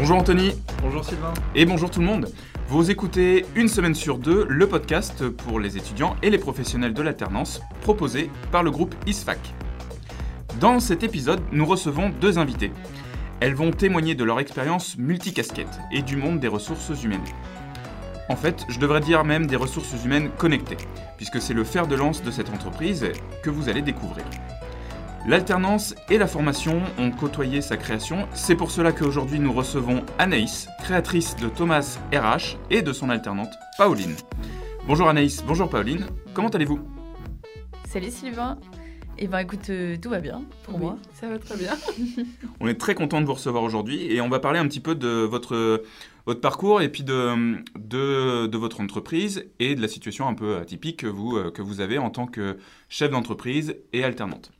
Bonjour Anthony. Bonjour Sylvain. Et bonjour tout le monde. Vous écoutez une semaine sur deux le podcast pour les étudiants et les professionnels de l'alternance proposé par le groupe ISFAC. Dans cet épisode, nous recevons deux invités. Elles vont témoigner de leur expérience multicasquette et du monde des ressources humaines. En fait, je devrais dire même des ressources humaines connectées, puisque c'est le fer de lance de cette entreprise que vous allez découvrir. L'alternance et la formation ont côtoyé sa création, c'est pour cela qu'aujourd'hui nous recevons Anaïs, créatrice de Thomas RH et de son alternante Pauline. Bonjour Anaïs, bonjour Pauline, comment allez-vous? Salut Sylvain. Eh ben écoute, euh, tout va bien pour Oui, moi. ça va très bien. On est très content de vous recevoir aujourd'hui et on va parler un petit peu de votre, votre parcours et puis de, de, de votre entreprise et de la situation un peu atypique que vous, euh, que vous avez en tant que chef d'entreprise et alternante.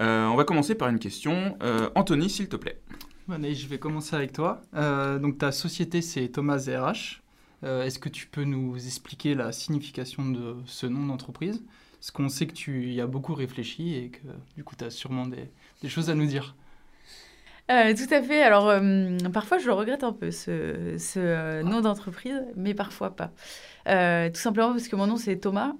Euh, on va commencer par une question. Euh, Anthony, s'il te plaît. Je vais commencer avec toi. Euh, donc ta société c'est Thomas RH. Euh, Est-ce que tu peux nous expliquer la signification de ce nom d'entreprise? Parce qu'on sait que tu y as beaucoup réfléchi et que du coup tu as sûrement des, des choses à nous dire. Euh, tout à fait. Alors, euh, parfois, je le regrette un peu, ce, ce, euh, nom d'entreprise, mais parfois pas. Euh, tout simplement parce que mon nom, c'est Thomas.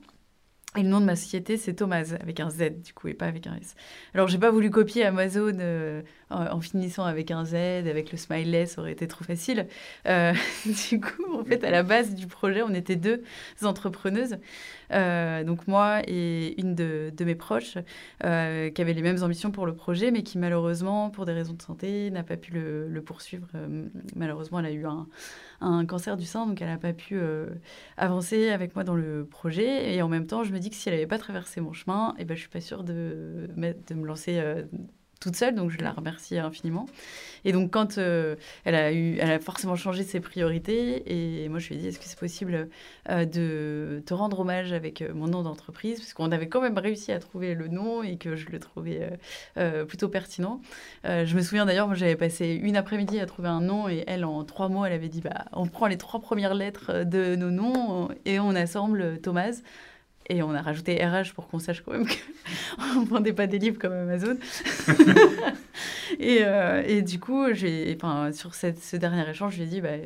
Et le nom de ma société, c'est Thomas, avec un Z, du coup, et pas avec un S. Alors, j'ai pas voulu copier Amazon euh, en, finissant avec un Z, avec le smiley, ça aurait été trop facile. Euh, du coup, en fait, à la base du projet, on était deux entrepreneuses. Euh, donc, moi et une de, mes proches, qui avait les mêmes ambitions pour le projet, mais qui, malheureusement, pour des raisons de santé, n'a pas pu le, poursuivre. Malheureusement, elle a eu un, un cancer du sein, donc elle n'a pas pu euh, avancer avec moi dans le projet. Et en même temps, je me dis que si elle n'avait pas traversé mon chemin, et ben, je suis pas sûre de, de me lancer euh, toute seule, donc je la remercie infiniment. Et donc quand euh, elle, a eu, elle a forcément changé ses priorités, et moi je lui ai dit, est-ce que c'est possible euh, de te rendre hommage avec euh, mon nom d'entreprise, parce qu'on avait quand même réussi à trouver le nom et que je le trouvais plutôt pertinent. Je me souviens d'ailleurs, moi j'avais passé une après-midi à trouver un nom, et elle, en trois mots, elle avait dit, bah, on prend les trois premières lettres de nos noms et on assemble Thomas. Et on a rajouté RH pour qu'on sache quand même qu'on ne vendait pas des livres comme Amazon. et, euh, et du coup, j'ai, enfin, sur cette, ce dernier échange, je lui ai dit, bah,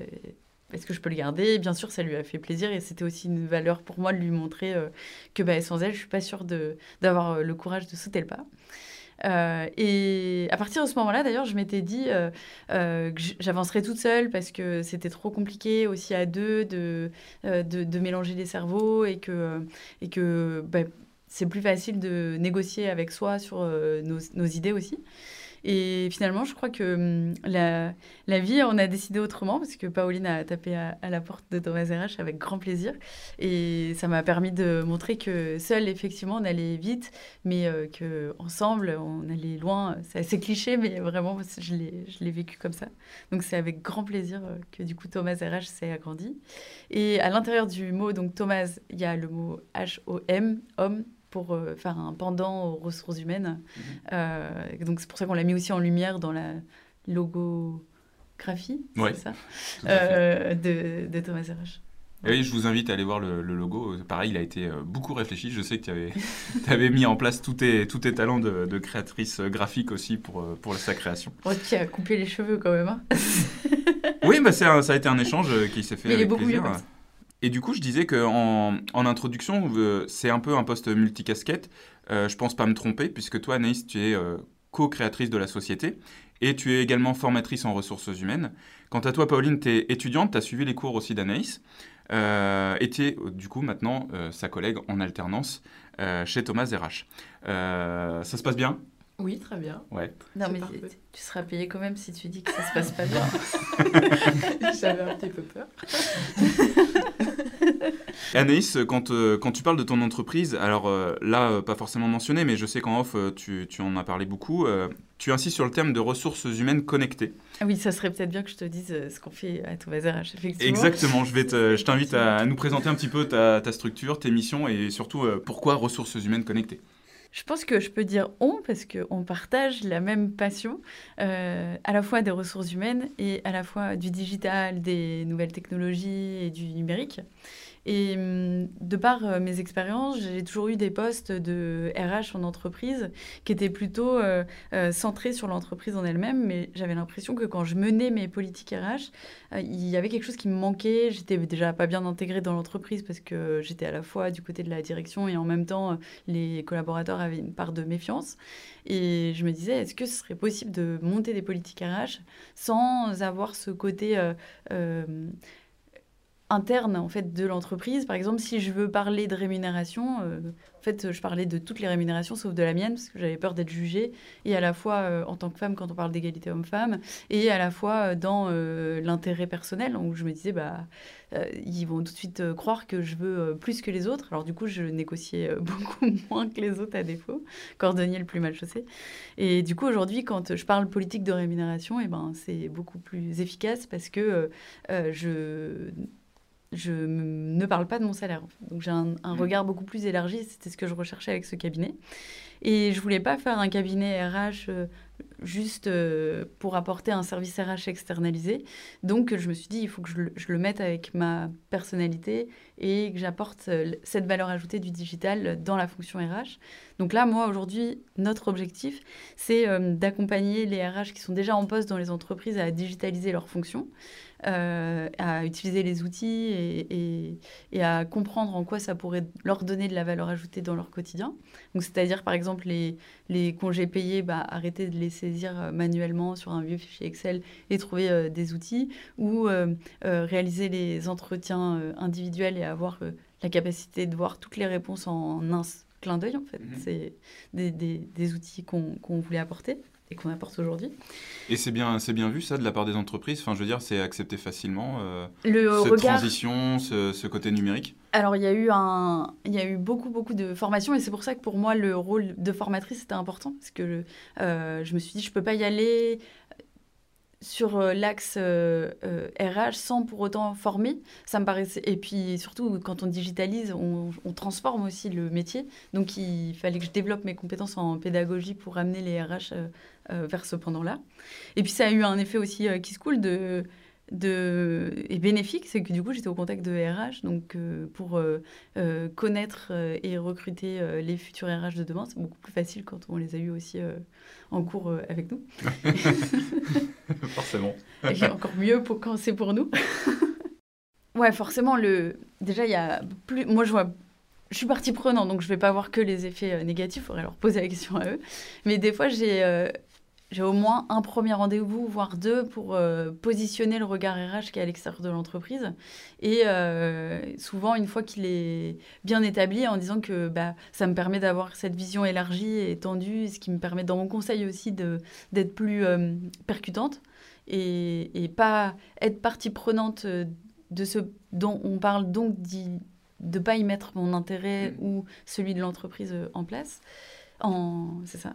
est-ce que je peux le garder? Et Bien sûr, ça lui a fait plaisir et c'était aussi une valeur pour moi de lui montrer euh, que bah, sans elle, je suis pas sûre de, d'avoir euh, le courage de sauter le pas. Euh, et à partir de ce moment-là, d'ailleurs, je m'étais dit euh, euh, que j'avancerais toute seule parce que c'était trop compliqué aussi à deux de, de, mélanger les cerveaux et que, et que bah, c'est plus facile de négocier avec soi sur nos, nos idées aussi. Et finalement, je crois que hum, la, vie, on a décidé autrement parce que Pauline a tapé à, la porte de Thomas RH avec grand plaisir. Et ça m'a permis de montrer que seul, effectivement, on allait vite, mais euh, que ensemble, on allait loin. C'est assez cliché, mais vraiment, je l'ai, je l'ai vécu comme ça. Donc, c'est avec grand plaisir euh, que du coup, Thomas RH s'est agrandi. Et à l'intérieur du mot, donc Thomas, il y a le mot H-O-M, homme, pour euh, faire un pendant aux ressources humaines. Euh, donc, c'est pour ça qu'on l'a mis aussi en lumière dans la logographie, Ouais, c'est ça, euh, de, de Thomas. Et oui, je vous invite à aller voir le, le logo. Pareil, il a été beaucoup réfléchi. Je sais que tu avais, avais mis en place tous tes, tous tes talents de, de créatrice graphique aussi pour, pour sa création. Oh, qui a coupé les cheveux quand même. hein. Oui, bah un- ça a été un échange qui s'est fait Mais il est avec beaucoup plaisir. mieux comme ça. Et du coup, je disais qu'en en introduction, euh, c'est un peu un poste multicasquette. Euh, je pense pas me tromper, puisque toi, Anaïs, tu es euh, co-créatrice de la société et tu es également formatrice en ressources humaines. Quant à toi, Pauline, tu es étudiante, tu as suivi les cours aussi d'Anaïs. Euh, et tu es, du coup, maintenant sa collègue en alternance chez Thomas RH. Ça se passe bien? Oui, très bien. Ouais. Non, mais parfait. tu- seras payé quand même si tu dis que ça se passe pas bien. J'avais un petit peu peur. Anaïs, quand, euh, quand tu parles de ton entreprise, alors euh, là, euh, pas forcément mentionné, mais je sais qu'en off, euh, tu, tu en as parlé beaucoup, euh, tu insistes sur le thème de ressources humaines connectées. Ah oui, ça serait peut-être bien que je te dise euh, ce qu'on fait à Thomas RH, effectivement. Exactement, je, vais te- je t'invite à, à nous présenter un petit peu ta, ta structure, tes missions et surtout euh, pourquoi ressources humaines connectées. Je pense que je peux dire on parce qu'on partage la même passion, euh, à la fois des ressources humaines et à la fois du digital, des nouvelles technologies et du numérique. Et hum, de par euh, mes expériences, j'ai toujours eu des postes de RH en entreprise qui étaient plutôt euh, euh, centrés sur l'entreprise en elle-même, mais j'avais l'impression que quand je menais mes politiques RH, il y avait quelque chose qui me manquait. J'étais déjà pas bien intégrée dans l'entreprise parce que j'étais à la fois du côté de la direction et en même temps, les collaborateurs avaient une part de méfiance. Et je me disais, est-ce que ce serait possible de monter des politiques RH sans avoir ce côté interne en fait de l'entreprise. Par exemple, si je veux parler de rémunération, euh, en fait, je parlais de toutes les rémunérations sauf de la mienne parce que j'avais peur d'être jugée et à la fois euh, en tant que femme quand on parle d'égalité homme-femme et à la fois euh, dans l'intérêt personnel où je me disais bah ils vont tout de suite croire que je veux plus que les autres. Alors du coup, je négociais beaucoup moins que les autres à défaut, cordonnier le plus mal chaussé. Et du coup, aujourd'hui, quand je parle politique de rémunération, et ben c'est beaucoup plus efficace parce que je je ne parle pas de mon salaire. Donc j'ai un, un regard beaucoup plus élargi. C'était ce que je recherchais avec ce cabinet. Et je voulais pas faire un cabinet RH euh, juste euh, pour apporter un service RH externalisé. Donc je me suis dit, il faut que je le, je le mette avec ma personnalité et que j'apporte euh, cette valeur ajoutée du digital dans la fonction RH. Donc là, moi, aujourd'hui, notre objectif, c'est d'accompagner les RH qui sont déjà en poste dans les entreprises à digitaliser leurs fonctions, euh, à utiliser les outils et, à comprendre en quoi ça pourrait leur donner de la valeur ajoutée dans leur quotidien. C'est-à-dire, par exemple, les, congés payés, bah, arrêter de les saisir euh, manuellement sur un vieux fichier Excel et trouver euh, des outils, ou réaliser les entretiens individuels et avoir la capacité de voir toutes les réponses en un clin d'œil, en fait. Mhm. C'est des, des- des outils qu'on voulait apporter et qu'on apporte aujourd'hui. Et c'est bien, c'est bien vu ça de la part des entreprises. Enfin, je veux dire, c'est accepté facilement euh, Le cette regard. transition, ce, ce côté numérique? Alors, il y a eu un, il y a eu beaucoup, beaucoup de formations et c'est pour ça que pour moi, le rôle de formatrice était important parce que euh, je me suis dit, je peux pas y aller sur euh, l'axe euh, euh, RH sans pour autant former. Ça me paraissait. Et puis surtout, quand on digitalise, on, transforme aussi le métier. Donc, il fallait que je développe mes compétences en pédagogie pour amener les RH euh, euh, vers ce pendant-là. Et puis, ça a eu un effet aussi euh, qui se coule de de et bénéfique, c'est que du coup j'étais au contact de RH, donc euh, pour euh, euh, connaître euh, et recruter euh, les futurs RH de demain, c'est beaucoup plus facile quand on les a eu aussi euh, en cours euh, avec nous. Forcément. Et encore mieux pour quand c'est pour nous. ouais, forcément le déjà il y a plus moi je vois je suis partie prenante donc je vais pas voir que les effets euh, négatifs, il faudrait leur poser la question à eux. Mais des fois j'ai euh, j'ai au moins un premier rendez-vous, voire deux, pour euh, positionner le regard RH qui est à l'extérieur de l'entreprise. Et euh, souvent, une fois qu'il est bien établi, en disant que bah, ça me permet d'avoir cette vision élargie et étendue, ce qui me permet dans mon conseil aussi d'être plus euh, percutante et, et pas être partie prenante de ce dont on parle, donc de pas y mettre mon intérêt Mm. ou celui de l'entreprise en place. En, c'est ça.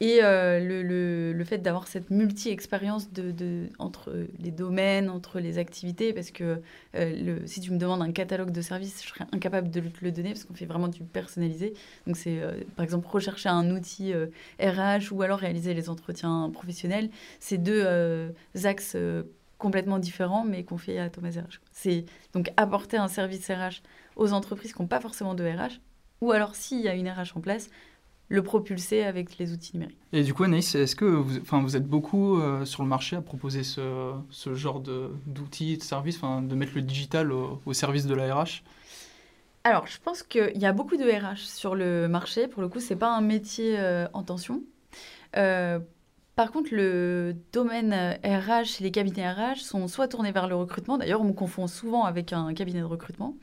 Et euh, le, le, le fait d'avoir cette multi-expérience de, de, entre les domaines, entre les activités, parce que euh, si tu me demandes un catalogue de services, je serais incapable de te le donner, parce qu'on fait vraiment du personnalisé. Donc c'est, euh, par exemple, rechercher un outil RH ou alors réaliser les entretiens professionnels. C'est deux axes complètement différents, mais qu'on fait à Thomas RH. C'est donc apporter un service RH aux entreprises qui n'ont pas forcément de RH, ou alors s'il y a une RH en place, le propulser avec les outils numériques. Et du coup, Anaïs, est-ce que vous, enfin, vous êtes beaucoup euh, sur le marché à proposer ce, ce genre de- d'outils, de services, enfin, de mettre le digital au, au service de la RH Alors, je pense qu'il y a beaucoup de RH sur le marché. Pour le coup, c'est pas un métier euh, en tension. Euh, par contre, le domaine RH et les cabinets RH sont soit tournés vers le recrutement. D'ailleurs, on me confond souvent avec un cabinet de recrutement.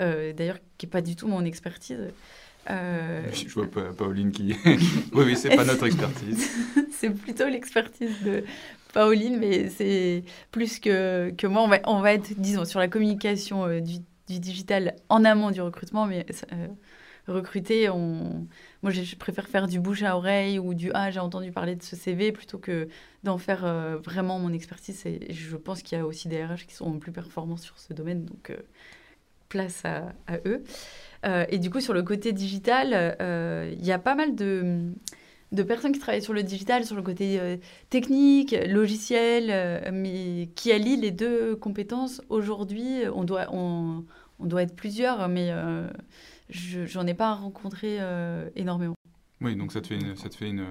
Euh, D'ailleurs, qui n'est pas du tout mon expertise. Euh, Je vois Pa- Pauline qui. oui, oui, c'est pas notre expertise. c'est plutôt l'expertise de Pauline, mais c'est plus que, que moi. On va, on va être, disons, sur la communication euh, du, du digital en amont du recrutement, mais euh, recruter, on... moi je préfère faire du bouche à oreille ou du Ah, j'ai entendu parler de ce CV plutôt que d'en faire vraiment mon expertise. Et je pense qu'il y a aussi des RH qui sont plus performants sur ce domaine, donc place à, eux. Euh, et du coup, sur le côté digital, euh, il y a pas mal de, de personnes qui travaillent sur le digital, sur le côté euh, technique, logiciel, mais qui allient les deux compétences. Aujourd'hui, on doit, on, on doit être plusieurs, mais je j'en ai pas rencontré énormément. Oui, donc ça te fait une, ça te fait une,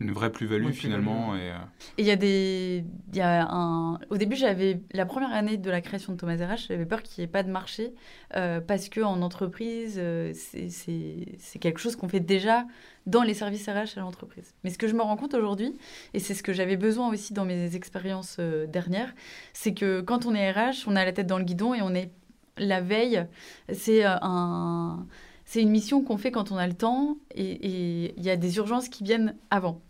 une vraie plus-value Oui, finalement. Et, euh, Et il y a des. Il y a un... Au début, j'avais. La première année de la création de Thomas RH, j'avais peur qu'il n'y ait pas de marché. euh, parce qu'en entreprise, euh, c'est- c'est c'est quelque chose qu'on fait déjà dans les services RH à l'entreprise. Mais ce que je me rends compte aujourd'hui, et c'est ce que j'avais besoin aussi dans mes expériences euh, dernières, c'est que quand on est RH, on a la tête dans le guidon et on est la veille. C'est euh, un. C'est une mission qu'on fait quand on a le temps et il y a des urgences qui viennent avant.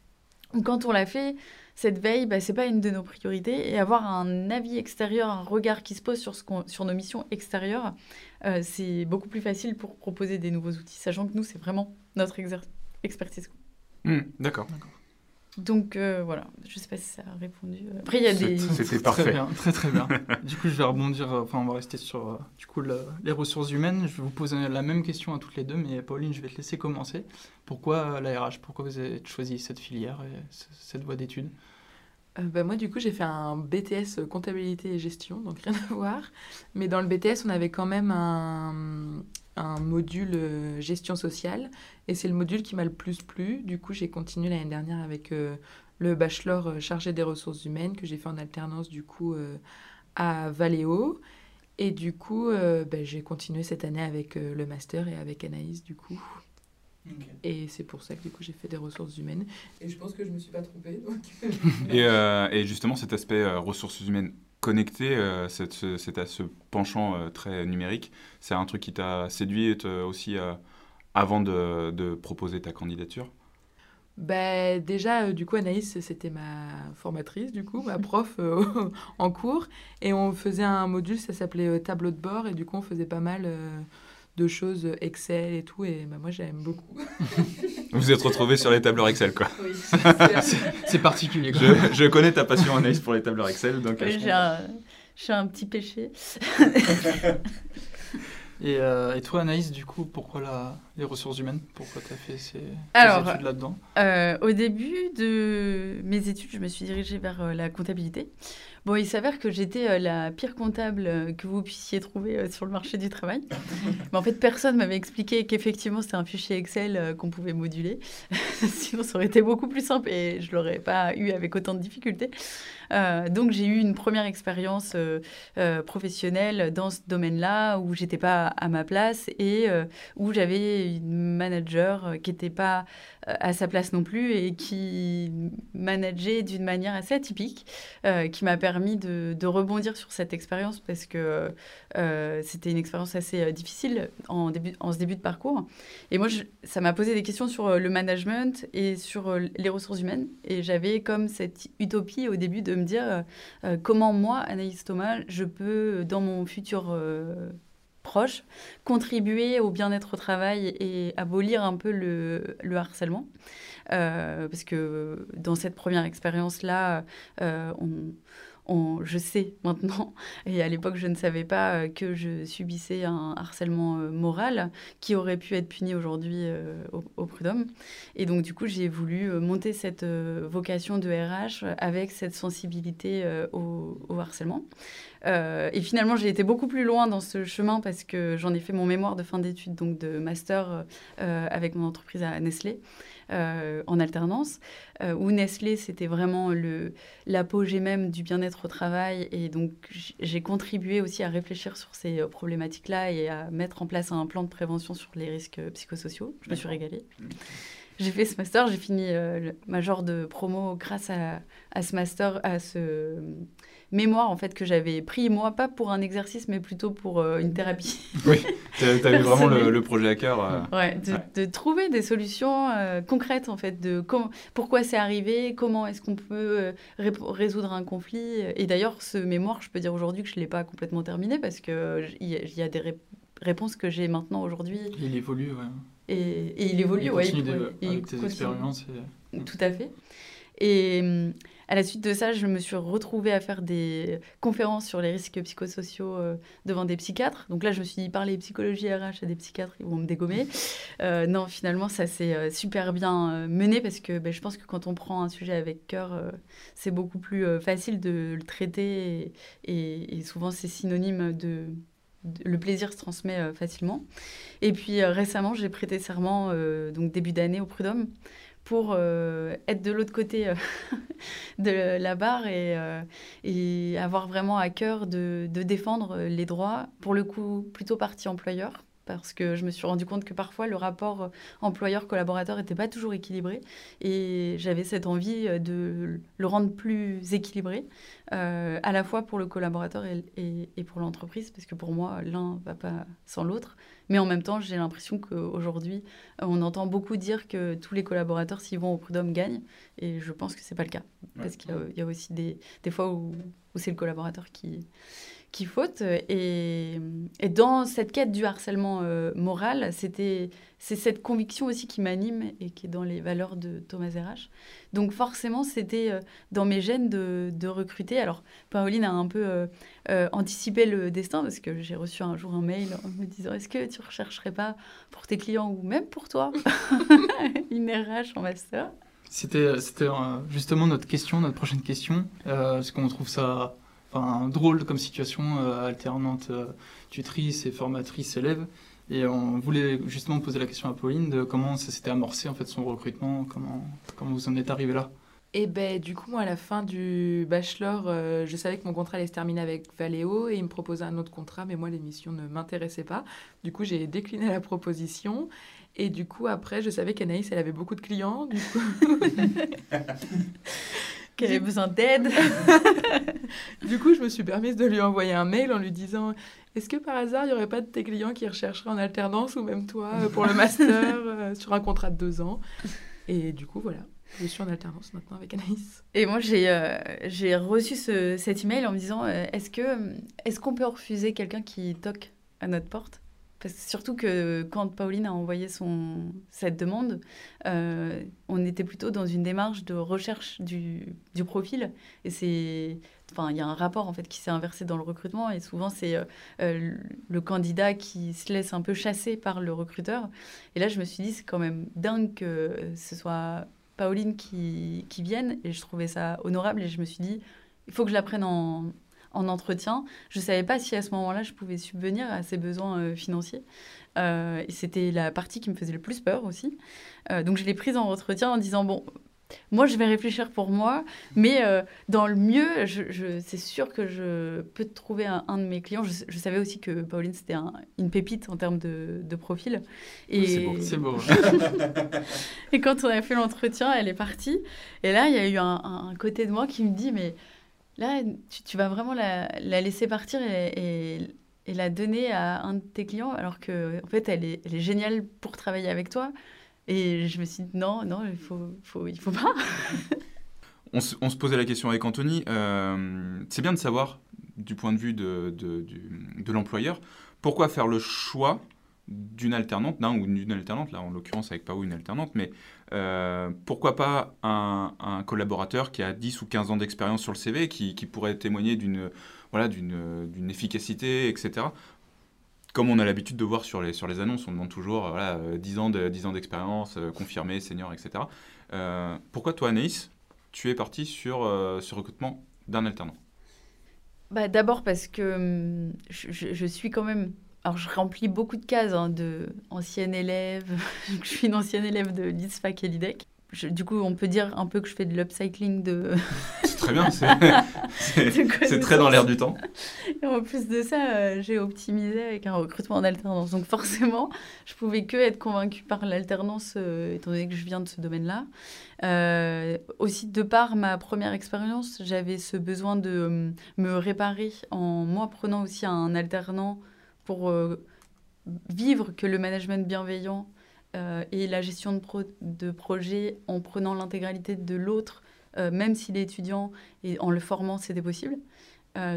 Quand on l'a fait, cette veille, bah, c'est pas une de nos priorités. Et avoir un avis extérieur, un regard qui se pose sur, ce qu'on- sur nos missions extérieures, euh, c'est beaucoup plus facile pour proposer des nouveaux outils, sachant que nous, c'est vraiment notre exer- expertise. hmm, D'accord. Donc euh, voilà, je sais pas si ça a répondu. Après, il y a des. C'était Très parfait. bien, très très bien. du coup, je vais rebondir, euh, enfin, on va rester sur euh, du coup, le- les ressources humaines. Je vais vous poser la même question à toutes les deux, mais Pauline, je vais te laisser commencer. Pourquoi la RH Pourquoi vous avez choisi cette filière et cette voie d'études? Euh, bah, moi, du coup, j'ai fait un BTS comptabilité et gestion, donc rien à voir. Mais dans le BTS, on avait quand même un, un module euh, gestion sociale. Et c'est le module qui m'a le plus plu. Du coup, j'ai continué l'année dernière avec euh, le bachelor euh, chargé des ressources humaines que j'ai fait en alternance, du coup, euh, à Valeo. Et du coup, euh, bah, j'ai continué cette année avec euh, le master et avec Anaïs, du coup. Et c'est pour ça que du coup j'ai fait des ressources humaines. Et je pense que je me suis pas trompée. Donc... Et, euh, et justement, cet aspect euh, ressources humaines connectées, euh, cette- à ce penchant euh, très numérique, c'est un truc qui t'a séduit aussi euh, avant de, de proposer ta candidature? Bah, déjà, euh, du coup, Anaïs, c'était ma formatrice, du coup, ma prof en cours. Et on faisait un module, ça s'appelait tableau de bord. Et du coup, on faisait pas mal de choses, Excel et tout. Et bah, moi, j'aime beaucoup. Vous vous êtes retrouvé sur les tableurs Excel, quoi. Oui, C'est particulier. quoi. Je, je connais ta passion, Anaïs, pour les tableurs Excel, donc... je J'ai un, j'ai un petit péché. Et, euh, et toi, Anaïs, du coup, pourquoi la, les ressources humaines? Pourquoi tu as fait ces, Alors, études là-dedans? Euh, au début de mes études, je me suis dirigée vers euh, la comptabilité. Bon, il s'avère que j'étais euh, la pire comptable euh, que vous puissiez trouver euh, sur le marché du travail. Mais en fait, personne m'avait expliqué qu'effectivement, c'était un fichier Excel qu'on pouvait moduler. Sinon, ça aurait été beaucoup plus simple et je l'aurais pas eu avec autant de difficultés. Euh, donc, j'ai eu une première expérience euh, euh, professionnelle dans ce domaine-là où j'étais pas à ma place et où j'avais une manager qui n'était pas à sa place non plus et qui manageait d'une manière assez atypique, euh, qui m'a permis de, rebondir sur cette expérience parce que euh, c'était une expérience assez euh, difficile en, début, en ce début de parcours. Et moi, ça m'a posé des questions sur euh, le management et sur euh, les ressources humaines. Et j'avais comme cette utopie au début de me dire euh, euh, comment moi, Anaïs Thomas, je peux, dans mon futur euh, proche, contribuer au bien-être au travail et abolir un peu le, le harcèlement. Euh, parce que dans cette première expérience-là, euh, on, je sais maintenant, et à l'époque je ne savais pas euh, que je subissais un harcèlement euh, moral qui aurait pu être puni aujourd'hui euh, au, prud'homme. Et donc du coup j'ai voulu monter cette vocation de RH avec cette sensibilité au, harcèlement. Et finalement, j'ai été beaucoup plus loin dans ce chemin parce que j'en ai fait mon mémoire de fin d'études, donc de master avec mon entreprise à Nestlé. Euh, en alternance, euh, où Nestlé, c'était vraiment le, l'apogée même du bien-être au travail. Et donc, j'ai contribué aussi à réfléchir sur ces euh, problématiques-là et à mettre en place un plan de prévention sur les risques psychosociaux. Je me suis régalée. J'ai fait ce master, j'ai fini euh, le major de promo grâce à, à ce master, à ce mémoire en fait que j'avais pris moi, pas pour un exercice, mais plutôt pour euh, une thérapie. T'as t'as eu vraiment le, projet à cœur. euh, Ouais, de, Ouais. de trouver des solutions euh, concrètes en fait, de comment, pourquoi c'est arrivé, comment est-ce qu'on peut euh, résoudre un conflit. Et d'ailleurs, ce mémoire, je peux dire aujourd'hui que je ne l'ai pas complètement terminé parce qu'il y, a- il y a des ré- réponses que j'ai maintenant aujourd'hui Il évolue, ouais. et, et il évolue. Il ouais, continue il- avec tes continue. expériences. et- Tout à fait. Et hum, à la suite de ça, je me suis retrouvée à faire des conférences sur les risques psychosociaux euh, devant des psychiatres. Donc là, je me suis dit, parler psychologie RH à des psychiatres, ils vont me dégommer. Euh, non, finalement, ça s'est euh, super bien mené parce que ben, je pense que quand on prend un sujet avec cœur, c'est beaucoup plus facile de le traiter et souvent c'est synonyme de le plaisir se transmet facilement. Et puis récemment, j'ai prêté serment, donc début d'année au Prud'homme, pour être de l'autre côté de la barre et, et, avoir vraiment à cœur de, défendre les droits, pour le coup plutôt partie employeur, parce que je me suis rendu compte que parfois le rapport employeur-collaborateur n'était pas toujours équilibré et j'avais cette envie de le rendre plus équilibré, euh, à la fois pour le collaborateur et, et, pour l'entreprise, parce que pour moi, l'un va pas sans l'autre. Mais en même temps, j'ai l'impression qu'aujourd'hui, on entend beaucoup dire que tous les collaborateurs, s'ils vont au prud'homme, gagnent. Et je pense que ce n'est pas le cas. Parce qu'il y, a aussi des, des fois où, où c'est le collaborateur qui, qui faute. Et, et, dans cette quête du harcèlement euh, moral, c'était c'est cette conviction aussi qui m'anime et qui est dans les valeurs de Thomas RH. Donc forcément, c'était euh, dans mes gènes de, de, recruter. Alors, Pauline a un peu euh, anticipé le destin parce que j'ai reçu un jour un mail en me disant est-ce que tu rechercherais pas pour tes clients ou même pour toi une RH en master? C'était justement notre question, notre prochaine question. Est-ce qu'on trouve ça enfin, drôle comme situation, euh, alternante euh, tutrice et formatrice élève. Et on voulait justement poser la question à Pauline de comment ça s'était amorcé en fait son recrutement, comment, comment vous en êtes arrivé là? Et ben du coup moi à la fin du bachelor, euh, je savais que mon contrat allait se terminer avec Valeo et il me proposait un autre contrat, mais moi l'émission ne m'intéressait pas. Du coup j'ai décliné la proposition et du coup après je savais qu'Anaïs elle avait beaucoup de clients. Du coup qu'elle avait besoin d'aide. du coup, je me suis permise de lui envoyer un mail en lui disant Est-ce que par hasard, il n'y aurait pas de tes clients qui rechercheraient en alternance ou même toi euh, pour le master euh, sur un contrat de deux ans? Et du coup, voilà. Je suis en alternance maintenant avec Anaïs. Et moi, j'ai euh, j'ai reçu ce, cet email en me disant Est-ce que est-ce qu'on peut refuser quelqu'un qui toque à notre porte? Parce surtout que quand Pauline a envoyé son, cette demande, euh, on était plutôt dans une démarche de recherche du, du profil. Et c'est, enfin, il y a un rapport en fait qui s'est inversé dans le recrutement. Et souvent, c'est euh, euh, le candidat qui se laisse un peu chasser par le recruteur. Et là, je me suis dit, c'est quand même dingue que ce soit Pauline qui, qui vienne. Et je trouvais ça honorable. Et je me suis dit, il faut que je la prenne en, en entretien. Je ne savais pas si à ce moment-là, je pouvais subvenir à ses besoins euh, financiers. Euh, et c'était la partie qui me faisait le plus peur aussi. Euh, donc je l'ai prise en entretien en disant, bon, moi, je vais réfléchir pour moi, mais dans le mieux, je, c'est sûr que je peux trouver un, de mes clients. Je, savais aussi que Pauline, c'était une pépite en termes de, profil. Et... C'est beau, et quand on a fait l'entretien, elle est partie. Et là, il y a eu un, un, côté de moi qui me dit, mais Là, tu, vas vraiment la, laisser partir et, la donner à un de tes clients, alors qu'en en fait, elle est, géniale pour travailler avec toi. Et je me suis dit, non, non, il faut, faut, il faut pas. on, se, on, se, posait la question avec Anthony. Euh, c'est bien de savoir, du point de vue de, de, de l'employeur, pourquoi faire le choix d'une alternante, d'un ou d'une alternante, là en l'occurrence avec Pao une alternante, mais euh, pourquoi pas un, collaborateur qui a 10 ou 15 ans d'expérience sur le CV, qui, pourrait témoigner d'une voilà, efficacité, etc. Comme on a l'habitude de voir sur les, sur les annonces, on demande toujours voilà, 10 ans d'expérience, de, euh, confirmé, senior, etc. Euh, pourquoi toi, Anaïs, tu es parti sur ce recrutement d'un alternant? Bah, D'abord parce que hum, je suis quand même alors, je remplis beaucoup de cases hein, de ancienne élève. je suis une ancienne élève de l'ISFAC et l'IDEC. du coup, on peut dire un peu que je fais de l'upcycling de. c'est très bien, c'est très dans l'air du temps. Et en plus de ça, euh, j'ai optimisé avec un recrutement en alternance. Donc, forcément, je pouvais que être convaincue par l'alternance, euh, étant donné que je viens de ce domaine-là. Euh, aussi, de par ma première expérience, j'avais ce besoin de me réparer en moi prenant aussi un alternant pour euh, vivre que le management bienveillant euh, et la gestion de, de projet en prenant l'intégralité de l'autre, euh, même s'il est étudiant, et en le formant, c'était possible.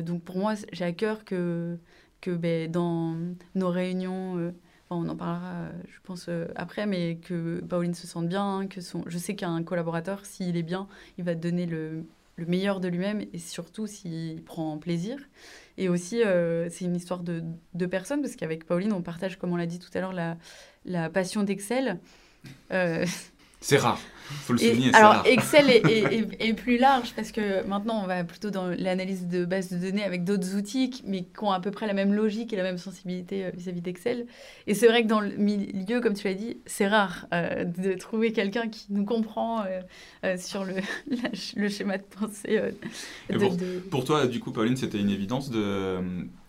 donc pour moi, j'ai à cœur que, que ben, dans nos réunions, on en parlera, je pense, après, mais que Pauline se sente bien, que son... je sais qu'un collaborateur, s'il est bien, il va donner le, le meilleur de lui-même et surtout s'il prend plaisir. Et aussi, euh, c'est une histoire de deux personnes, parce qu'avec Pauline, on partage, comme on l'a dit tout à l'heure, la, la passion d'Excel. Euh, c'est rare. Faut le souligner, alors. Excel est, est- est- est plus large parce que maintenant, on va plutôt dans l'analyse de base de données avec d'autres outils, mais qui ont à peu près la même logique et la même sensibilité euh, vis-à-vis d'Excel. Et c'est vrai que dans le milieu, comme tu l'as dit, c'est rare euh, de trouver quelqu'un qui nous comprend euh, euh, sur le, la- le schéma de pensée. de- pour- de- Pour toi, du coup, Pauline, c'était une évidence de,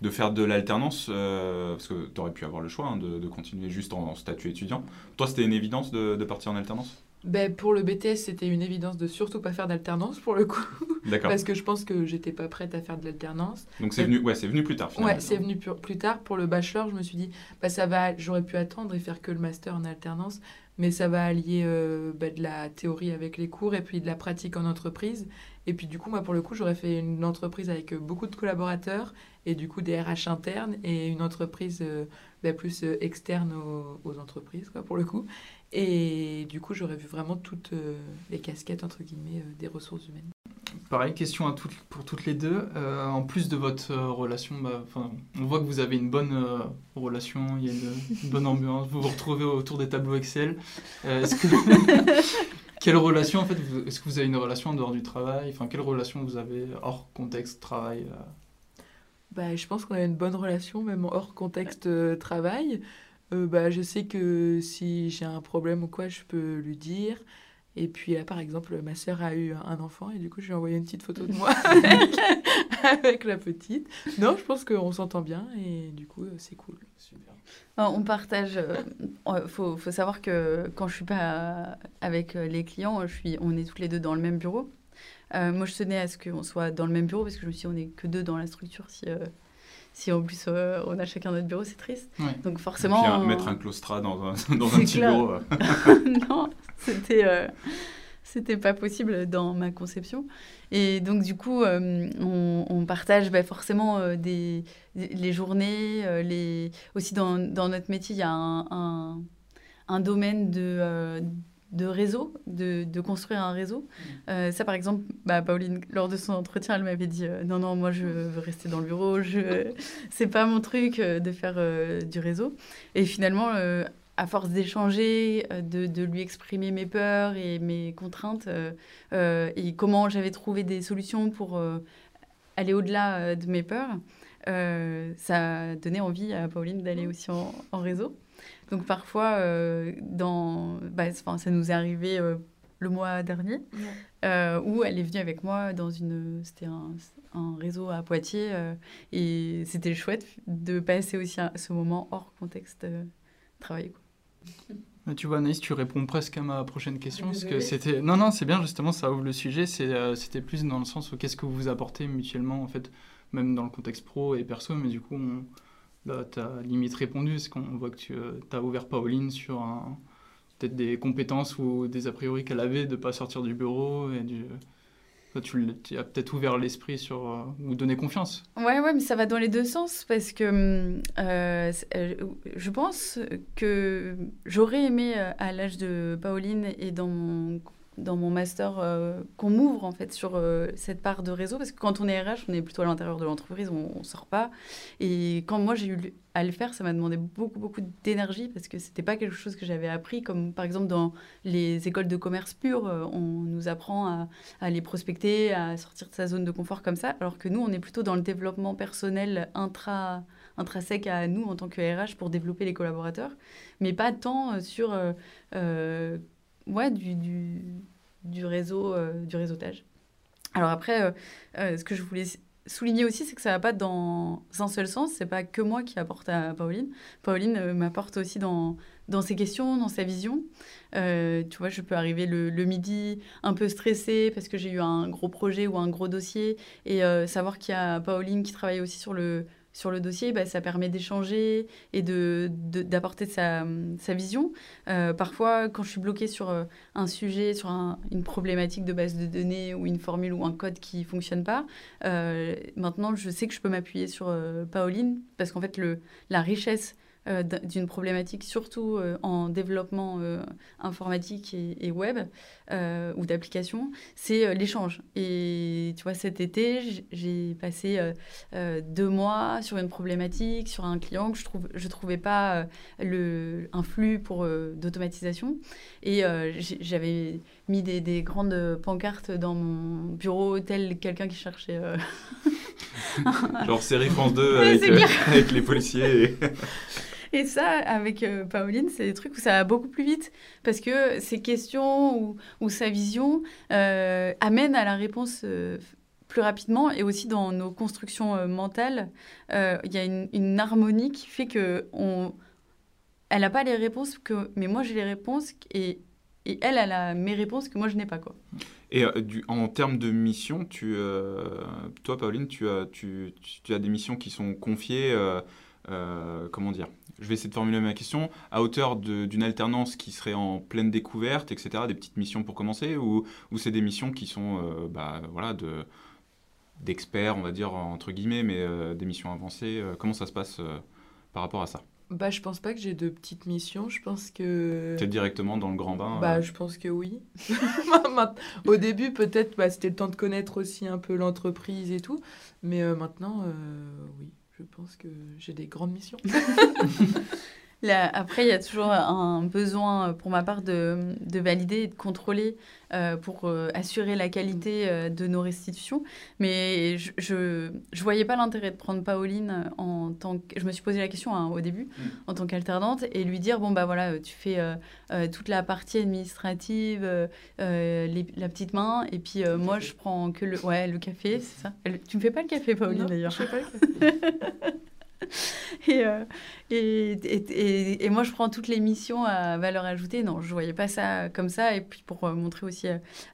de faire de l'alternance, parce que tu aurais pu avoir le choix hein, de, de continuer juste en, en statut étudiant. Toi, c'était une évidence de, de partir en alternance? Ben, pour le BTS, c'était une évidence de surtout pas faire d'alternance pour le coup, D'accord. parce que je pense que j'étais pas prête à faire de l'alternance. Donc c'est venu, ouais, c'est venu plus tard, finalement. Ouais, c'est venu plus, plus tard. Pour le bachelor, je me suis dit, bah, ça va, j'aurais pu attendre et faire que le master en alternance, mais ça va allier euh, bah, de la théorie avec les cours et puis de la pratique en entreprise. Et puis du coup, moi, pour le coup, j'aurais fait une entreprise avec euh, beaucoup de collaborateurs et du coup des RH internes et une entreprise euh, bah, plus euh, externe aux, aux entreprises, quoi, pour le coup. Et du coup, j'aurais vu vraiment toutes euh, les casquettes, entre guillemets, euh, des ressources humaines. Pareil, question à toutes, pour toutes les deux. Euh, en plus de votre relation, bah, on voit que vous avez une bonne relation, il y a une, une bonne ambiance, vous vous retrouvez autour des tableaux Excel. Que... quelle relation, en fait, vous- est-ce que vous avez une relation en dehors du travail? Enfin, quelle relation vous avez hors contexte travail Bah, je pense qu'on a une bonne relation, même hors contexte travail. Euh, bah, je sais que si j'ai un problème ou quoi, je peux lui dire. Et puis là, par exemple, ma sœur a eu un enfant et du coup, je lui ai envoyé une petite photo de moi avec, avec la petite. Non, je pense qu'on s'entend bien et du coup, euh, c'est cool. Euh, On partage. Il faut, faut savoir que quand je suis pas avec euh, les clients, je suis, on est toutes les deux dans le même bureau. Euh, moi, je tenais à ce qu'on soit dans le même bureau parce que je me suis dit, on n'est que deux dans la structure. Si, euh, si en plus euh, on a chacun notre bureau, c'est triste. Donc puis, forcément. euh, mettre un claustrat dans un, dans un petit clair. bureau. euh. non, c'était euh, c'était pas possible dans ma conception. Et donc du coup, euh, on, on partage bah, forcément des, des- les journées, les aussi dans, dans notre métier, il y a un, un, un domaine de de réseau, de, de construire un réseau. Euh, ça, par exemple, bah, Pauline, lors de son entretien, elle m'avait dit euh, non, non, moi, je veux rester dans le bureau. Je, c'est pas mon truc euh, de faire du réseau. Et finalement, à force d'échanger, de, de lui exprimer mes peurs et mes contraintes, et comment j'avais trouvé des solutions pour aller au-delà de mes peurs, ça a donné envie à Pauline d'aller aussi en, en réseau. Donc parfois, euh, dans, bah, enfin, ça nous est arrivé euh, le mois dernier, euh, où elle est venue avec moi dans une, c'était un, un réseau à Poitiers, euh, et c'était chouette de passer aussi un- ce moment hors contexte euh, travail. quoi. Mais Tu vois, Anaïs, tu réponds presque à ma prochaine question. Parce que c'était... Non, non, c'est bien, justement, ça ouvre le sujet. C'est, euh, c'était plus dans le sens où qu'est-ce que vous vous apportez mutuellement, en fait, même dans le contexte pro et perso. Mais du coup, on... là, tu as limite répondu. C'est qu'on voit que tu as ouvert Pauline sur peut-être des compétences ou des a priori qu'elle avait de ne pas sortir du bureau. Tu, as peut-être ouvert l'esprit euh, ou donné confiance. Ouais, ouais, mais ça va dans les deux sens parce que hum, euh, euh, je pense que j'aurais aimé euh, à l'âge de Pauline et dans mon, dans mon master euh, qu'on m'ouvre en fait sur euh, cette part de réseau. Parce que quand on est RH, on est plutôt à l'intérieur de l'entreprise, on, ne sort pas. Et quand moi j'ai eu à le faire, ça m'a demandé beaucoup, beaucoup d'énergie parce que c'était pas quelque chose que j'avais appris, comme par exemple dans les écoles de commerce pur, euh, on nous apprend à, à les prospecter, à sortir de sa zone de confort comme ça, alors que nous, on est plutôt dans le développement personnel intra, intrinsèque à nous en tant que RH pour développer les collaborateurs, mais pas tant sur du, du, réseau, euh, du réseautage. Alors après, euh, euh, ce que je voulais souligner aussi, c'est que ça va pas dans un seul sens. C'est pas que moi qui apporte à Pauline. Pauline m'apporte aussi dans, dans ses questions, dans sa vision. Tu vois, je peux arriver le, midi un peu stressée parce que j'ai eu un gros projet ou un gros dossier et savoir qu'il y a Pauline qui travaille aussi sur le sur le dossier, bah, ça permet d'échanger et de, de- d'apporter sa, sa vision. Euh, parfois, quand je suis bloquée sur euh, un sujet, sur un- une problématique de base de données ou une formule ou un code qui ne fonctionne pas, euh, maintenant, je sais que je peux m'appuyer sur euh, Pauline parce qu'en fait, le, la richesse euh, d'une problématique, surtout euh, en développement euh, informatique et, et web ou d'application, c'est l'échange. Et tu vois, cet été, j'ai passé deux mois sur une problématique, sur un client que je trouve, je trouvais pas le, un flux pour d'automatisation. Et j'avais mis des, des grandes pancartes dans mon bureau, tel quelqu'un qui cherchait. Genre série France 2 Ouais, avec, euh, avec les policiers. et- Et ça, avec euh, Pauline, c'est des trucs où ça va beaucoup plus vite. Parce que ces questions ou, sa vision euh, amènent à la réponse euh, plus rapidement. Et aussi dans nos constructions mentales, il y a une, harmonie qui fait que on... elle n'a pas les réponses, que... mais moi j'ai les réponses. Et, et elle, elle a mes réponses que moi je n'ai pas. Quoi. Et en termes de mission, toi, Pauline, tu as, des missions qui sont confiées, comment dire Je vais essayer de formuler ma question, à hauteur d'une alternance qui serait en pleine découverte, etc., des petites missions pour commencer, ou, ou c'est des missions qui sont euh, bah, voilà, de d'experts, on va dire, entre guillemets, mais euh, des missions avancées. euh, comment ça se passe par rapport à ça? Bah, je pense pas que j'ai de petites missions. Je pense que. Tu es directement dans le grand bain Bah, je pense que oui. Au début, peut-être, bah, c'était le temps de connaître aussi un peu l'entreprise et tout. Mais maintenant, oui, je pense que j'ai des grandes missions. Là, après, il y a toujours un besoin, euh, pour ma part, de, de valider et de contrôler euh, pour euh, assurer la qualité euh, de nos restitutions. Mais je je, je voyais pas l'intérêt de prendre Pauline en tant que... Je me suis posé la question hein, au début, en tant qu'alternante, et lui dire, bon, bah voilà, tu fais toute la partie administrative, les- la petite main, et puis moi, je prends que le... Ouais, le café, c'est ça. Elle- Tu me fais pas le café, Pauline, d'ailleurs. je sais pas. Et, euh, et, et, et- et moi, je prends toutes les missions à valeur ajoutée. Non, je voyais pas ça comme ça. Et puis, pour euh, montrer aussi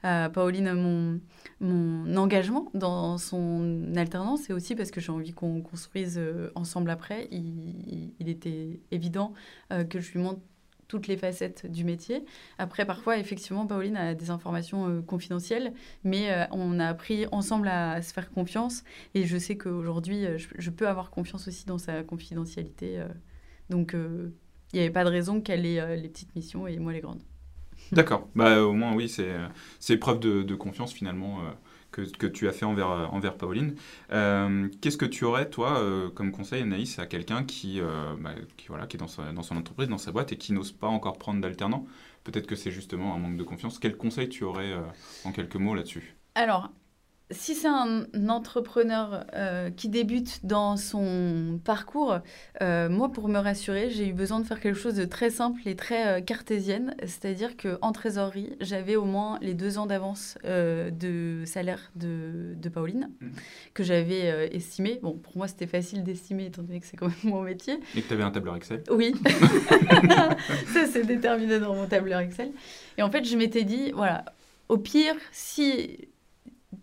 à Pauline mon, mon engagement dans son alternance, et aussi parce que j'ai envie qu'on construise euh, ensemble après, il, il- était évident que je lui montre toutes les facettes du métier. Après, parfois, effectivement, Pauline a des informations euh, confidentielles, mais euh, on a appris ensemble à, se faire confiance. Et je sais qu'aujourd'hui, euh, je, je peux avoir confiance aussi dans sa confidentialité. donc, il n'y avait pas de raison qu'elle ait les petites missions et moi les grandes. D'accord. Bah, au moins, oui, c'est preuve de, confiance finalement que, que tu as fait envers, euh, envers Pauline. Euh, Qu'est-ce que tu aurais, toi, euh, comme conseil, Anaïs, à quelqu'un qui, bah, qui, voilà, qui est dans, dans son entreprise, dans sa boîte et qui n'ose pas encore prendre d'alternant? Peut-être que c'est justement un manque de confiance. Quel conseil tu aurais en quelques mots là-dessus? Alors, si c'est un entrepreneur euh, qui débute dans son parcours, euh, moi, pour me rassurer, j'ai eu besoin de faire quelque chose de très simple et très euh, cartésienne. C'est-à-dire qu'en trésorerie, j'avais au moins les deux ans d'avance de salaire de, de Pauline, Mhm. que j'avais estimé. Bon, pour moi, c'était facile d'estimer, étant donné que c'est quand même mon métier. Et que tu avais un tableur Excel? Oui, ça c'est déterminé dans mon tableur Excel. Et en fait, je m'étais dit, voilà, au pire, si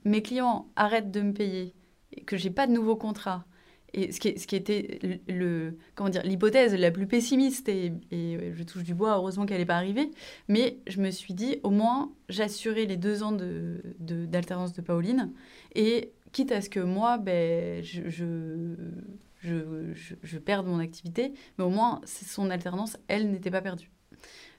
mes clients arrêtent de me payer, et que j'ai pas de nouveau contrat, et ce qui, ce qui était le, comment dire l'hypothèse la plus pessimiste, et, je touche du bois, heureusement qu'elle n'est pas arrivée, mais je me suis dit, au moins, j'assurais les deux ans de, d'alternance de Pauline, et quitte à ce que moi, ben, je, je, je, je- je perde mon activité, mais au moins, son alternance, elle, n'était pas perdue.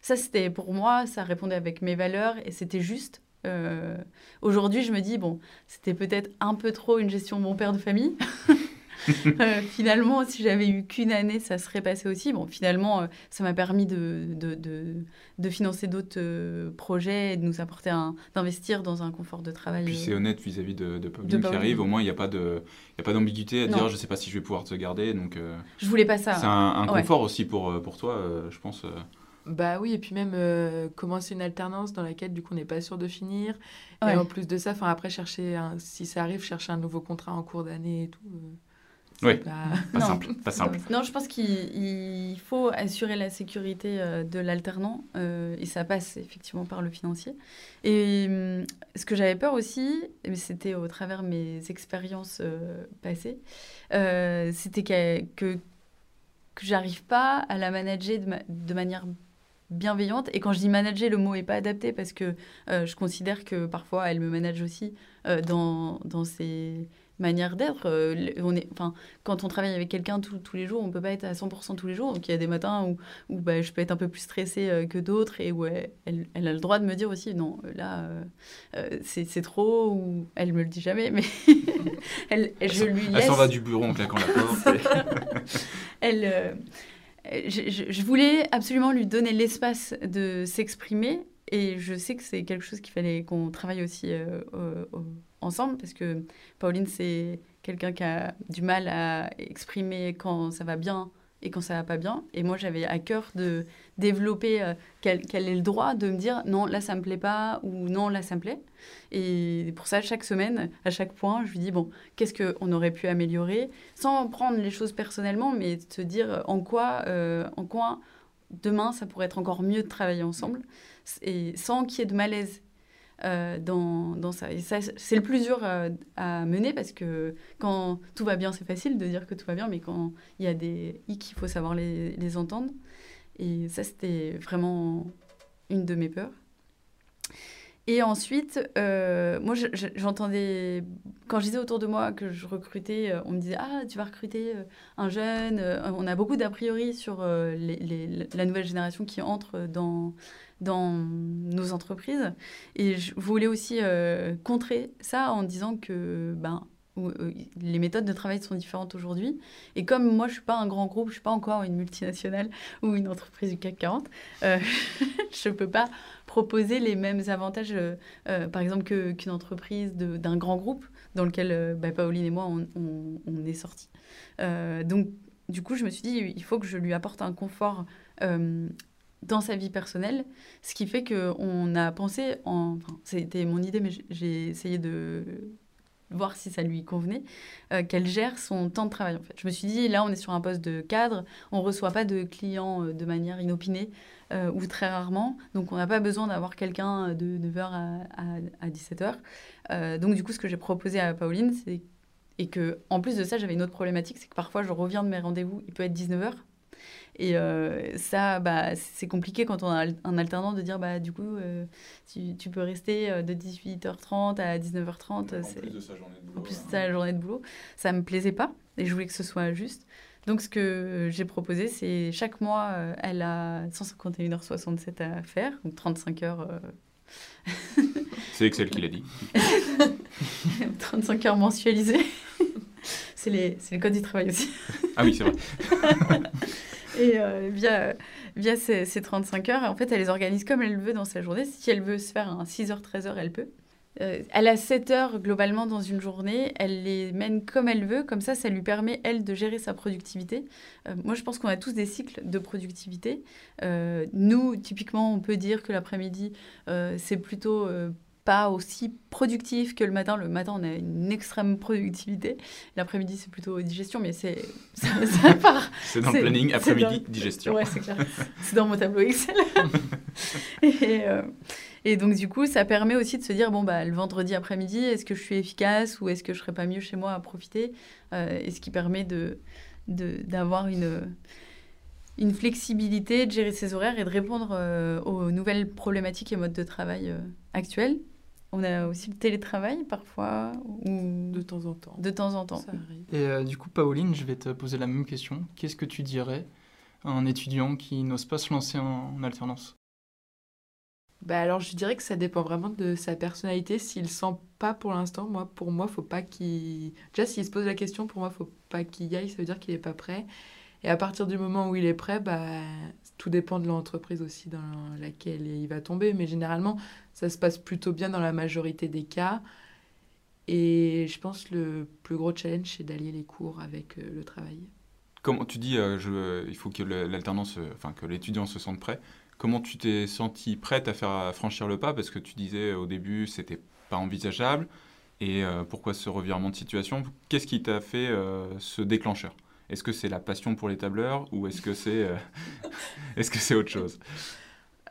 Ça, c'était pour moi, ça répondait avec mes valeurs et c'était juste. Euh, Aujourd'hui, je me dis, bon, c'était peut-être un peu trop une gestion bon père de famille. Euh, finalement, si j'avais eu qu'une année, ça serait passé aussi. Bon, finalement, euh, ça m'a permis de, de, de, de financer d'autres projets et de nous apporter d'investir dans un confort de travail. Puis euh, c'est honnête vis-à-vis de, de Pauline De qui arrive. Au moins, il n'y a pas de- d'ambiguïté à Non. dire je sais pas si je vais pouvoir te garder. Donc, Je voulais pas ça. c'est un, un Ouais. confort aussi pour, pour toi, je pense. Bah oui, et puis même euh, commencer une alternance dans laquelle du coup on n'est pas sûr de finir. Ouais. Et en plus de ça, enfin après chercher, un- si ça arrive, chercher un nouveau contrat en cours d'année et tout. euh, Ouais. pas- simple, pas simple. Non, je pense qu'il il faut assurer la sécurité euh, de l'alternant euh, et ça passe effectivement par le financier. Et ce que j'avais peur aussi, mais c'était au travers de mes expériences euh, passées, euh, c'était que, que, que j'arrive pas à la manager de, ma- de manière bienveillante. Et quand je dis manager, le mot est pas adapté parce que euh, je considère que parfois elle me manage aussi euh, dans, dans ses manière d'être. Euh, on est, enfin, quand on travaille avec quelqu'un tous les jours, on peut pas être à 100% tous les jours. Donc il y a des matins où, où bah, je peux être un peu plus stressée que d'autres et où elle, elle, a le droit de me dire aussi non, là c'est trop ou elle me le dit jamais, mais elle, je lui laisse. Elle s'en va du bureau en claquant la porte. elle, je, voulais absolument lui donner l'espace de s'exprimer et je sais que c'est quelque chose qu'il fallait qu'on travaille aussi ensemble parce que Pauline, c'est quelqu'un qui a du mal à exprimer quand ça va bien et quand ça va pas bien. Et moi, j'avais à cœur de développer euh, quel, est le droit de me dire non, là, ça me plaît pas ou non, là, ça me plaît. Et pour ça, chaque semaine, à chaque point, je lui dis bon, qu'est-ce qu'on aurait pu améliorer? Sans prendre les choses personnellement, mais se dire en quoi, euh, en quoi demain, ça pourrait être encore mieux de travailler ensemble et sans qu'il y ait de malaise. Euh, dans, dans, ça. Et ça, c'est le plus dur euh, à, mener parce que quand tout va bien, c'est facile de dire que tout va bien, mais quand il y a des hic, il faut savoir les, les entendre. Et ça, c'était vraiment une de mes peurs. Et ensuite, euh, moi, j'entendais, quand je disais autour de moi que je recrutais, on me disait Ah, tu vas recruter un jeune. On a beaucoup d'a priori sur la nouvelle génération qui entre dans dans nos entreprises. Et je voulais aussi euh, contrer ça en disant que ben, euh, les méthodes de travail sont différentes aujourd'hui. Et comme moi, je ne suis pas un grand groupe, je ne suis pas encore une multinationale ou une entreprise du CAC 40, euh, je ne peux pas proposer les mêmes avantages, par exemple, qu'une entreprise d'un grand groupe dans lequel bah, Pauline et moi, on, on, est sortis. donc, du coup, je me suis dit, il faut que je lui apporte un confort dans sa vie personnelle, ce qui fait qu'on a pensé, en, enfin, c'était mon idée, mais j'ai essayé de voir si ça lui convenait, euh, qu'elle gère son temps de travail en fait. Je me suis dit, là on est sur un poste de cadre, on ne reçoit pas de clients euh, de manière inopinée euh, ou très rarement, donc on n'a pas besoin d'avoir quelqu'un de 9h à, à, 17h. donc du coup ce que j'ai proposé à Pauline, c'est et que en plus de ça j'avais une autre problématique, c'est que parfois je reviens de mes rendez-vous, il peut être 19h, et euh, ça, bah, c'est compliqué quand on a un alternant de dire, bah, du coup, euh, tu, tu, peux rester euh, de 18h30 à 19h30. En plus de sa journée de boulot. En plus de sa journée de boulot. Ça me plaisait pas et je voulais que ce soit juste. Donc, ce que j'ai proposé, c'est chaque mois, elle a 151h67 à faire, donc 35 heures. c'est Excel qui l'a dit. 35 heures mensualisées. C'est les, le code du travail aussi. ah oui, c'est vrai. Et euh, via, via ces, 35 heures, en fait, elle les organise comme elle veut dans sa journée. Si elle veut se faire un 6h, 13h, elle peut. Euh, elle a 7 heures globalement dans une journée, elle les mène comme elle veut, comme ça, ça lui permet, elle, de gérer sa productivité. Euh, moi, je pense qu'on a tous des cycles de productivité. nous, typiquement, on peut dire que l'après-midi, c'est plutôt pas aussi productif que le matin. Le matin, on a une extrême productivité. L'après-midi, c'est plutôt digestion, mais c'est ça, part. c'est dans le planning, après-midi, digestion. Ouais, c'est clair. c'est dans mon tableau Excel. et, euh, et, donc, du coup, ça permet aussi de se dire, bon, bah, le vendredi après-midi, est-ce que je suis efficace ou est-ce que je serais pas mieux chez moi à profiter euh, Et ce qui permet de d'avoir une une flexibilité, de gérer ses horaires et de répondre euh, aux nouvelles problématiques et modes de travail actuels. On a aussi le télétravail parfois. Ou... De temps en temps. De temps en temps. Et euh, du coup, Pauline, je vais te poser la même question. Qu'est-ce que tu dirais à un étudiant qui n'ose pas se lancer en, alternance? Bah alors je dirais que ça dépend vraiment de sa personnalité. S'il sent pas pour l'instant, moi pour moi faut pas qu'il déjà s'il se pose la question pour moi faut pas qu'il y aille. Ça veut dire qu'il est pas prêt. Et à partir du moment où il est prêt, bah tout dépend de l'entreprise aussi dans laquelle il va tomber. Mais généralement, ça se passe plutôt bien dans la majorité des cas. Et je pense le plus gros challenge, c'est d'allier les cours avec euh, le travail. Comment tu dis, euh, il faut que euh, que l'étudiant se sente prêt. Comment tu t'es senti prête à faire franchir le pas? Parce que tu disais au début, c'était pas envisageable. Et pourquoi ce revirement de situation? Qu'est-ce qui t'a fait ce déclencheur? Est-ce que c'est la passion pour les tableurs ou est-ce que c'est euh, est-ce que c'est autre chose?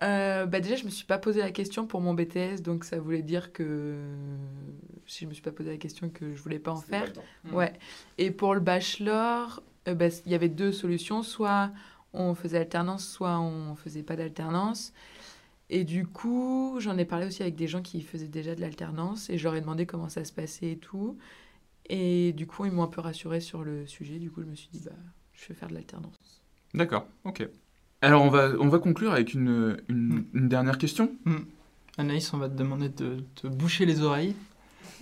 Euh, bah déjà, je me suis pas posé la question pour mon BTS, donc ça voulait dire que si je me suis pas posé la question que je voulais pas en faire. Ouais. Et pour le bachelor, euh, bah, il y avait deux solutions, soit on faisait alternance, soit on faisait pas d'alternance. Et du coup, j'en ai parlé aussi avec des gens qui faisaient déjà de l'alternance et je leur ai demandé comment ça se passait et tout. Et du coup, ils m'ont un peu rassurée sur le sujet. Du coup, je me suis dit, bah, je vais faire de l'alternance. D'accord, ok. Alors on va, on va conclure avec une, une, Mm. une dernière question. Anaïs, on va te demander de te boucher les oreilles.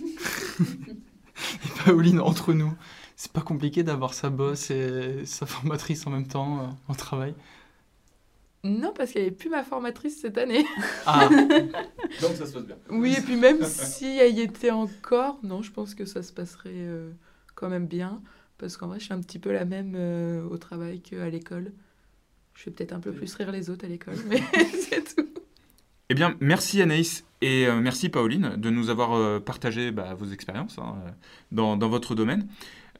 et Pauline, entre nous, c'est pas compliqué d'avoir sa boss et sa formatrice en même temps euh, en travail. Non, parce qu'elle n'est plus ma formatrice cette année. Ah, Donc ça se passe bien. Oui, et puis même si elle y était encore, non, je pense que ça se passerait euh, quand même bien. Parce qu'en vrai, je suis un petit peu la même euh, au travail qu'à l'école. Je fais peut-être un peu plus rire les autres à l'école, mais c'est tout. Eh bien, merci Anaïs et euh, merci Pauline de nous avoir euh, partagé bah, vos expériences hein, dans, dans votre domaine.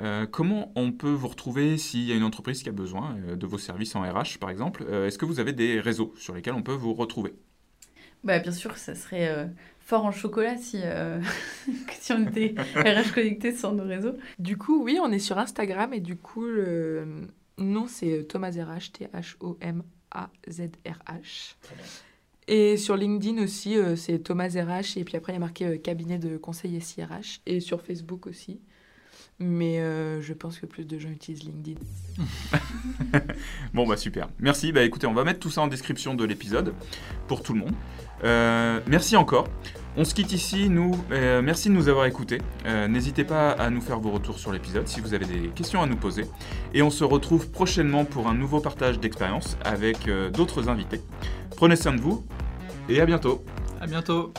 Euh, comment on peut vous retrouver s'il y a une entreprise qui a besoin euh, de vos services en RH, par exemple Euh, Est-ce que vous avez des réseaux sur lesquels on peut vous retrouver? Bah, bien sûr, ça serait euh, fort en chocolat si, euh, si on était RH connecté sur nos réseaux. Du coup, oui, on est sur Instagram et du coup, le nom c'est Thomas RH, T-H-O-M-A-Z-R-H. Et sur LinkedIn aussi, euh, c'est Thomas RH et puis après il y a marqué euh, cabinet de conseil SIRH et sur Facebook aussi. Mais euh, je pense que plus de gens utilisent LinkedIn. Bon, bah super. Merci. Bah écoutez, on va mettre tout ça en description de l'épisode pour tout le monde. Euh, merci encore. On se quitte ici. Nous, euh, merci de nous avoir écoutés. Euh, N'hésitez pas à nous faire vos retours sur l'épisode si vous avez des questions à nous poser. Et on se retrouve prochainement pour un nouveau partage d'expériences avec euh, d'autres invités. Prenez soin de vous et à bientôt. à bientôt.